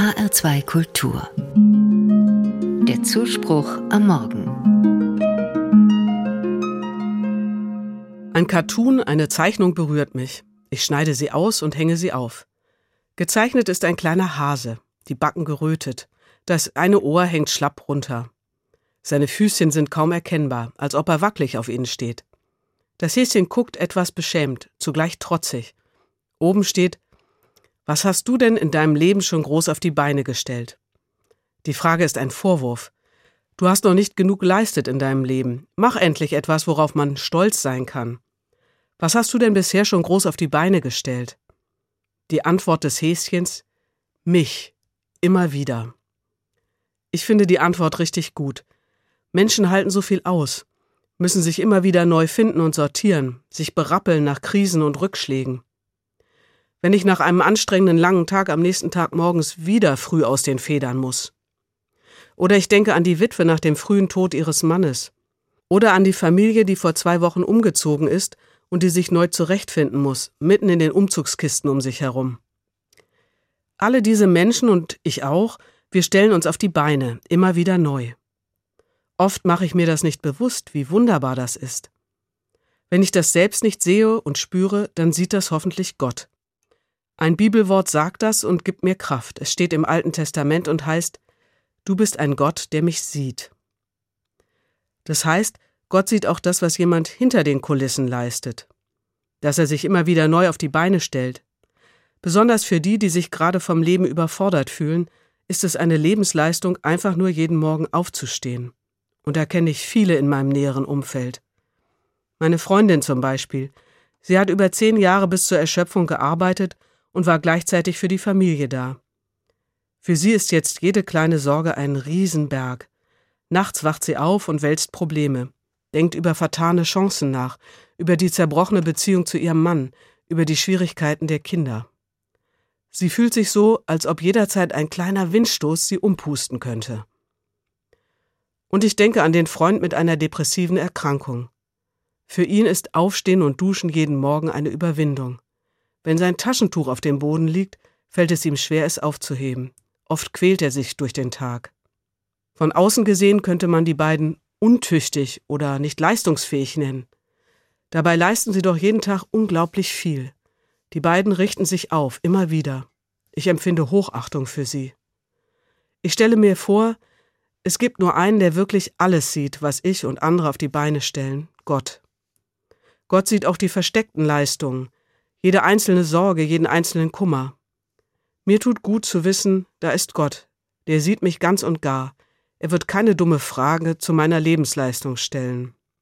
HR2 Kultur. Der Zuspruch am Morgen. Ein Cartoon, eine Zeichnung berührt mich. Ich schneide sie aus und hänge sie auf. Gezeichnet ist ein kleiner Hase, die Backen gerötet. Das eine Ohr hängt schlapp runter. Seine Füßchen sind kaum erkennbar, als ob er wackelig auf ihnen steht. Das Häschen guckt etwas beschämt, zugleich trotzig. Oben steht Was hast du denn in deinem Leben schon groß auf die Beine gestellt? Die Frage ist ein Vorwurf. Du hast noch nicht genug geleistet in deinem Leben. Mach endlich etwas, worauf man stolz sein kann. Was hast du denn bisher schon groß auf die Beine gestellt? Die Antwort des Häschens Mich. Immer wieder. Ich finde die Antwort richtig gut. Menschen halten so viel aus, müssen sich immer wieder neu finden und sortieren, sich berappeln nach Krisen und Rückschlägen. Wenn ich nach einem anstrengenden langen Tag am nächsten Tag morgens wieder früh aus den Federn muss. Oder ich denke an die Witwe nach dem frühen Tod ihres Mannes. Oder an die Familie, die vor zwei Wochen umgezogen ist und die sich neu zurechtfinden muss, mitten in den Umzugskisten um sich herum. Alle diese Menschen und ich auch, wir stellen uns auf die Beine, immer wieder neu. Oft mache ich mir das nicht bewusst, wie wunderbar das ist. Wenn ich das selbst nicht sehe und spüre, dann sieht das hoffentlich Gott. Ein Bibelwort sagt das und gibt mir Kraft. Es steht im Alten Testament und heißt, Du bist ein Gott, der mich sieht. Das heißt, Gott sieht auch das, was jemand hinter den Kulissen leistet. Dass er sich immer wieder neu auf die Beine stellt. Besonders für die, die sich gerade vom Leben überfordert fühlen, ist es eine Lebensleistung, einfach nur jeden Morgen aufzustehen. Und da kenne ich viele in meinem näheren Umfeld. Meine Freundin zum Beispiel. Sie hat über zehn Jahre bis zur Erschöpfung gearbeitet und war gleichzeitig für die Familie da. Für sie ist jetzt jede kleine Sorge ein Riesenberg. Nachts wacht sie auf und wälzt Probleme, denkt über vertane Chancen nach, über die zerbrochene Beziehung zu ihrem Mann, über die Schwierigkeiten der Kinder. Sie fühlt sich so, als ob jederzeit ein kleiner Windstoß sie umpusten könnte. Und ich denke an den Freund mit einer depressiven Erkrankung. Für ihn ist Aufstehen und Duschen jeden Morgen eine Überwindung. Wenn sein Taschentuch auf dem Boden liegt, fällt es ihm schwer, es aufzuheben. Oft quält er sich durch den Tag. Von außen gesehen könnte man die beiden untüchtig oder nicht leistungsfähig nennen. Dabei leisten sie doch jeden Tag unglaublich viel. Die beiden richten sich auf, immer wieder. Ich empfinde Hochachtung für sie. Ich stelle mir vor, es gibt nur einen, der wirklich alles sieht, was ich und andere auf die Beine stellen, Gott. Gott sieht auch die versteckten Leistungen, jede einzelne Sorge, jeden einzelnen Kummer. Mir tut gut zu wissen, da ist Gott, der sieht mich ganz und gar. Er wird keine dumme Frage zu meiner Lebensleistung stellen.